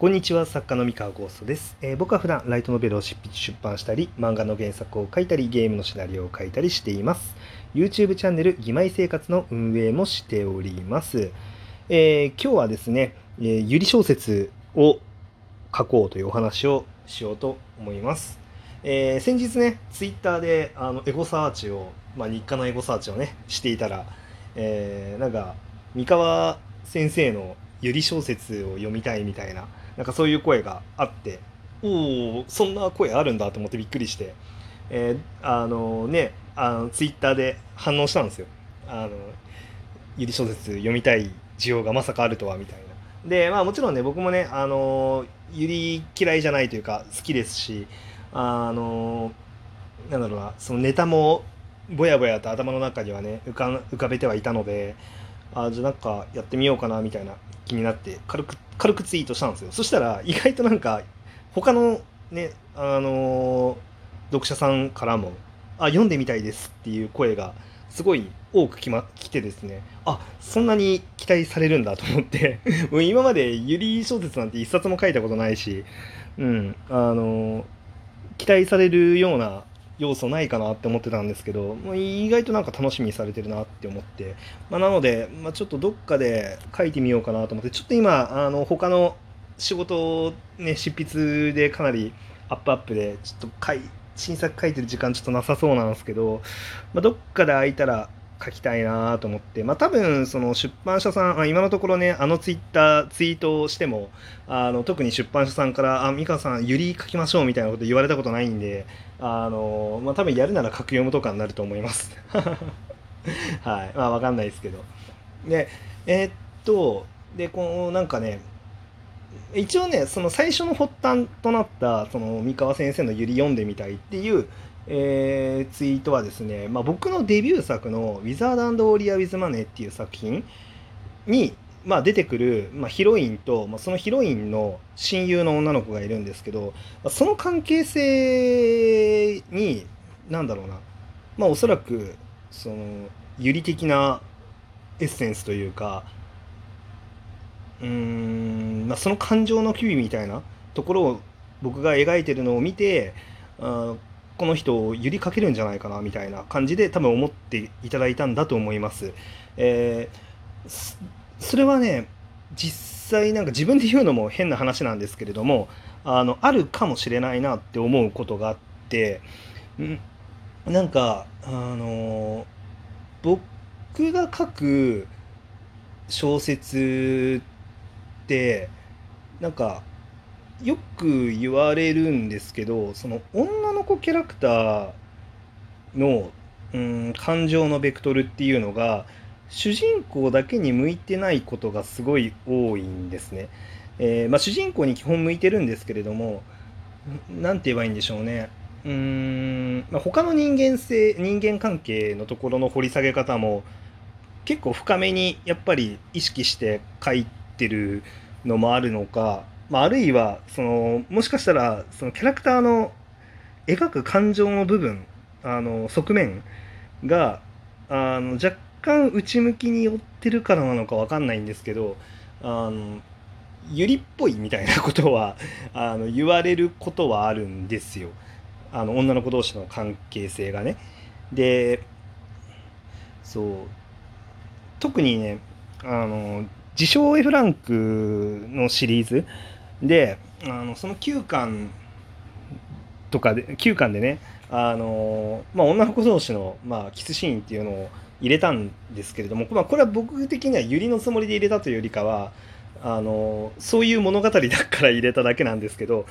こんにちは作家の三河ゴーストです、えー僕は普段ライトノベルを執筆出版したり漫画の原作を書いたりゲームのシナリオを書いたりしています。YouTube チャンネル「義妹生活」の運営もしております、えー今日はですね、えーゆり小説を書こうというお話をしようと思います、えー先日ね Twitter であのエゴサーチを、まあ、日課のエゴサーチをねしていたら、えーなんか三河先生のゆり小説を読みたいみたいななんかそういう声があっておおそんな声あるんだと思ってびっくりして、えーあのねあのツイッターで反応したんですよ。あのゆり小説読みたい需要がまさかあるとはみたいな。でまあもちろんね僕もねあのゆり嫌いじゃないというか好きですしあのなんだろうなそのネタもぼやぼやと頭の中にはね浮か浮かべてはいたのであじゃあなんかやってみようかなみたいな。気になって軽く軽くツイートしたんですよ。そしたら意外となんか他のねあの読者さんからも「あ読んでみたいです」っていう声がすごい多く来,、ま、来てですね。あそんなに期待されるんだと思って。もう今までゆり小説なんて一冊も書いたことないしうんあの期待されるような要素ないかなって思ってたんですけどまあ意外となんか楽しみにされてるなって思って、まあ、なので、まあ、ちょっとどっかで書いてみようかなと思ってちょっと今あの他の仕事をね執筆でかなりアップアップでちょっと書い新作書いてる時間ちょっとなさそうなんですけど、まあ、どっかで空いたら書きたいなと思って、まあ、多分その出版社さん、あ今のところねあのツイッターツイートをしてもあの特に出版社さんから「あ美香さんゆり書きましょう」みたいなこと言われたことないんであの、まあ、多分やるなら格読むとかになると思います。はい。まあわかんないですけど。でえーっとでこのなんかね一応ねその最初の発端となったその三河先生の「ゆり読んでみたい」っていう、えーツイートはですね、まあ、僕のデビュー作の「ウィザードオーリア・ウィズ・マネー」っていう作品に、まあ、出てくる、まあ、ヒロインと、まあ、そのヒロインの親友の女の子がいるんですけど、まあその関係性になんだろうなまあおそらくそのゆり的なエッセンスというかうーん、まあ、その感情の機微みたいなところを僕が描いてるのを見てあこの人をゆりかけるんじゃないかなみたいな感じで多分思っていただいたんだと思います。えーそそれはね実際なんか自分で言うのも変な話なんですけれどもあのあるかもしれないなって思うことがあってんなんかあの僕が書く小説ってなんかよく言われるんですけどその女の子キャラクターのうん感情のベクトルっていうのが主人公だけに向いてないことがすごい多いんですね。えーまあ、主人公に基本向いてるんですけれどもんなんて言えばいいんでしょうね。うーん、まあ、他の人間性人間関係のところの掘り下げ方も結構深めにやっぱり意識して書いてるのもあるのか、まあ、あるいはそのもしかしたらそのキャラクターの描く感情の部分あの側面があの若干内向きに寄ってるからなのかわかんないんですけどあのゆりっぽいみたいなことは あの言われることはあるんですよあの女の子同士の関係性がね。でそう特にねあの自称 F ランクのシリーズであのその9巻とかで9巻でねあの、まあ、女の子同士の、まあ、キスシーンっていうのを入れたんですけれども、まあ、これは僕的にはユリのつもりで入れたというよりかはあのそういう物語だから入れただけなんですけど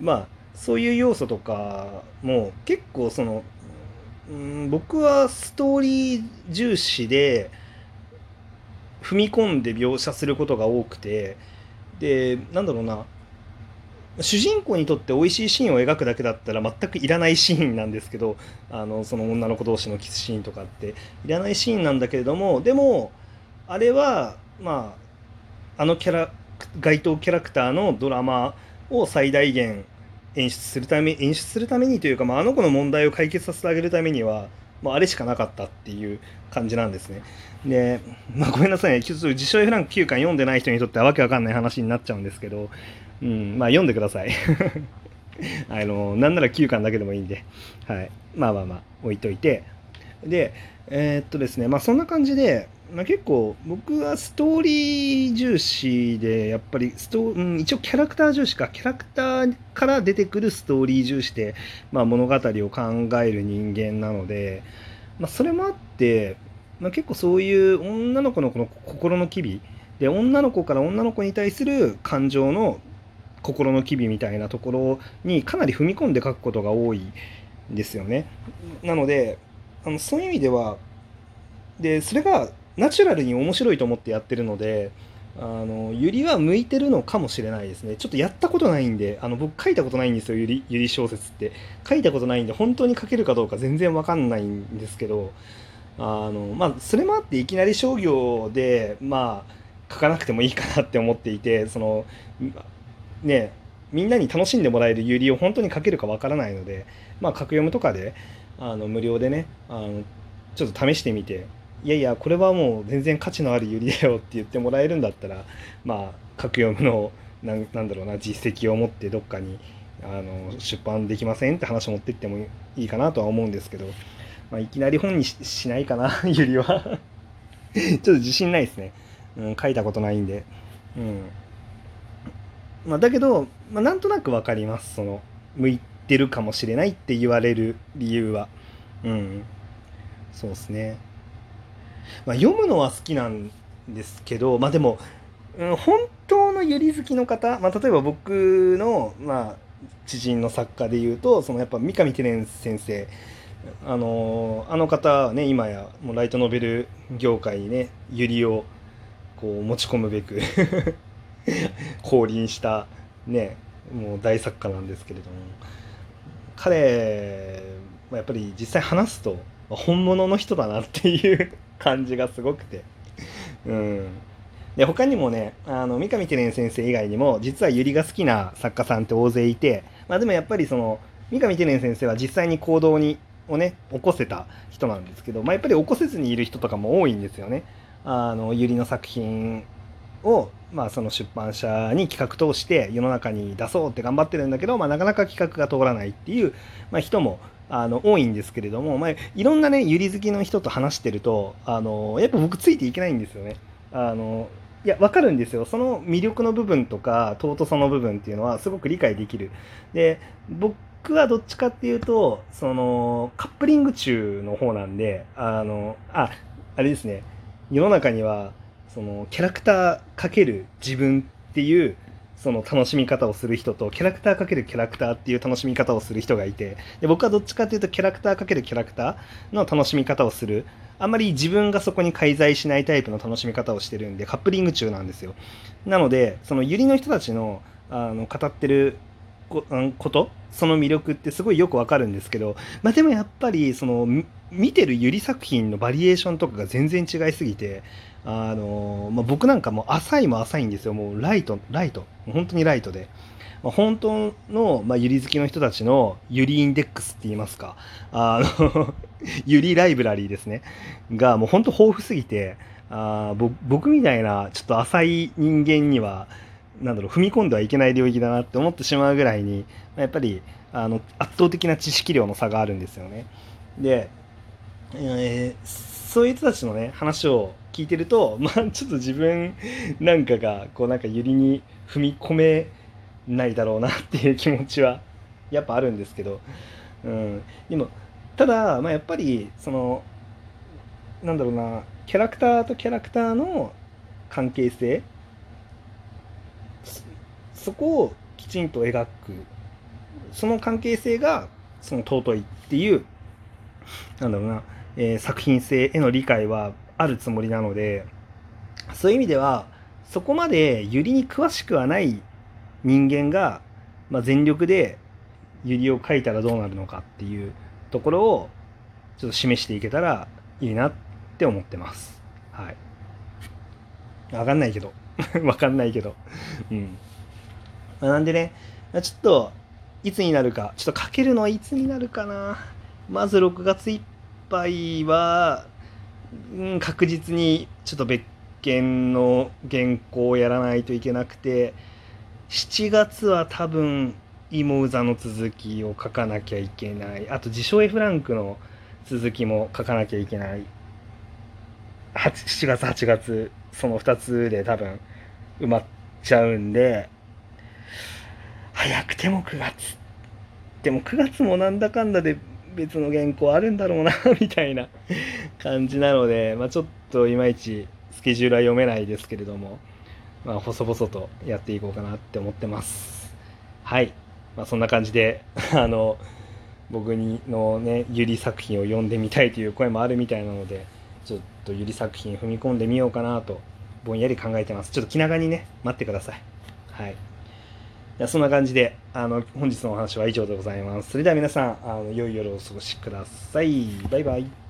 まあそういう要素とかも結構そのうん僕はストーリー重視で踏み込んで描写することが多くてでなんだろうな。主人公にとって美味しいシーンを描くだけだったら全くいらないシーンなんですけどあのその女の子同士のキスシーンとかって。いらないシーンなんだけれどもでもあれはまああのキャラ該当キャラクターのドラマを最大限演出するため演出するためにというか、まあ、あの子の問題を解決させてあげるためにはもうあれしかなかったっていう感じなんですね。で、まあ、ごめんなさいね、ちょっと自称 F ランク9巻読んでない人にとってはわけわかんない話になっちゃうんですけど、うん、まあ読んでください。あの、なんなら9巻だけでもいいんで、はい。まあまあまあ、置いといて。で、えー、っとですね、まあそんな感じで、まあ、結構僕はストーリー重視でやっぱりスト、うん、一応キャラクター重視かキャラクターから出てくるストーリー重視で、まあ、物語を考える人間なので、まあ、それもあって、まあ、結構そういう女の子のこの心の機微で女の子から女の子に対する感情の心の機微みたいなところにかなり踏み込んで書くことが多いんですよね。なのであのそういう意味ではでそれがナチュラルに面白いと思ってやってるのであのゆりは向いてるのかもしれないですね。ちょっとやったことないんであの僕書いたことないんですよゆりゆり小説って。書いたことないんで本当に書けるかどうか全然わかんないんですけどあのまあそれもあっていきなり商業でまあ書かなくてもいいかなって思っていてそのねみんなに楽しんでもらえるゆりを本当に書けるかわからないのでまあ格読むとかであの無料でねあのちょっと試してみていやいやこれはもう全然価値のあるユリだよって言ってもらえるんだったらまあ格読むのなんなんだろうな実績を持ってどっかにあの出版できませんって話を持ってってもいいかなとは思うんですけど、まあ、いきなり本にしないかな ユリは。ちょっと自信ないですね、うん、書いたことないんで。うん。まあ、だけど、まあ、なんとなく分かりますその向いてるかもしれないって言われる理由は。うん。そうですね。まあ、読むのは好きなんですけど、まあでも、うん、本当のゆり好きの方、まあ、例えば僕の、まあ、知人の作家でいうと、そのやっぱ三上テレン先生、あのあの方はね、今やもうライトノベル業界にね、ゆりをこう持ち込むべく 降臨したね、もう大作家なんですけれども、彼やっぱり実際話すと、本物の人だなっていう感じがすごくて。うん。で、他にもね、あの、三上テレン先生以外にも、実はユリが好きな作家さんって大勢いて、まあでもやっぱりその、三上テレン先生は実際に行動に、をね、起こせた人なんですけど、まあやっぱり起こせずにいる人とかも多いんですよね。あの、ユリの作品を、まあその出版社に企画通して世の中に出そうって頑張ってるんだけど、まあなかなか企画が通らないっていう、まあ、人もあの多いんですけれども、まあ、いろんなねゆり好きの人と話してるとあのやっぱ僕ついていけないんですよね。あのいや分かるんですよその魅力の部分とか尊さの部分っていうのはすごく理解できる。で僕はどっちかっていうとそのカップリング中の方なんであのああれですね世の中にはそのキャラクターかける自分っていうその楽しみ方をする人とキャラクターかけるキャラクターっていう楽しみ方をする人がいてで僕はどっちかっていうとキャラクターかけるキャラクターの楽しみ方をする。あんまり自分がそこに介在しないタイプの楽しみ方をしてるんでカップリング中なんですよ。なのでそのユリの人たちのあの語ってることその魅力ってすごいよくわかるんですけど、まあ、でもやっぱりその見てるユリ作品のバリエーションとかが全然違いすぎてあのまあ、僕なんかも浅いも浅いんですよ。もうライトライト。本当にライトで、まあ、本当の、まあ、ユリ好きの人たちのユリインデックスって言いますか。あの ユリライブラリーですね。がもう本当豊富すぎてあ僕みたいなちょっと浅い人間にはなんだろう踏み込んではいけない領域だなって思ってしまうぐらいにやっぱりあの圧倒的な知識量の差があるんですよね。で、えー、そういう人たちのね話を聞いてると まあちょっと自分なんかがこうなんかゆりに踏み込めないだろうなっていう気持ちはやっぱあるんですけど、うん、でもただ、まあ、やっぱりそのなんだろうなキャラクターとキャラクターの関係性そこをきちんと描くその関係性がその尊いっていうなんだろうな、えー、作品性への理解はあるつもりなのでそういう意味ではそこまでユリに詳しくはない人間が、まあ、全力でユリを描いたらどうなるのかっていうところをちょっと示していけたらいいなって思ってます。はい。わかんないけど。わかんないけど。うん。まあ、なんでね、ちょっと、いつになるか、ちょっと書けるのはいつになるかな。まず6月いっ売は、うん、確実にちょっと別件の原稿をやらないといけなくて。7月は多分芋うざの続きを書かなきゃいけない。あと自称 F ランクの続きも書かなきゃいけない。7月8月その2つで多分埋まっちゃうんで。早くても9月。でも9月もなんだかんだで別の原稿あるんだろうなみたいな感じなので、まあ、ちょっといまいちスケジュールは読めないですけれども、まあ、細々とやっていこうかなって思ってます。はい、まあ、そんな感じで あの僕にのねゆり作品を読んでみたいという声もあるみたいなのでちょっとゆり作品踏み込んでみようかなとぼんやり考えてます。ちょっと気長にね待ってください。はい。いやそんな感じであの本日のお話は以上でございます。それでは皆さんあの良い夜をお過ごしください。バイバイ。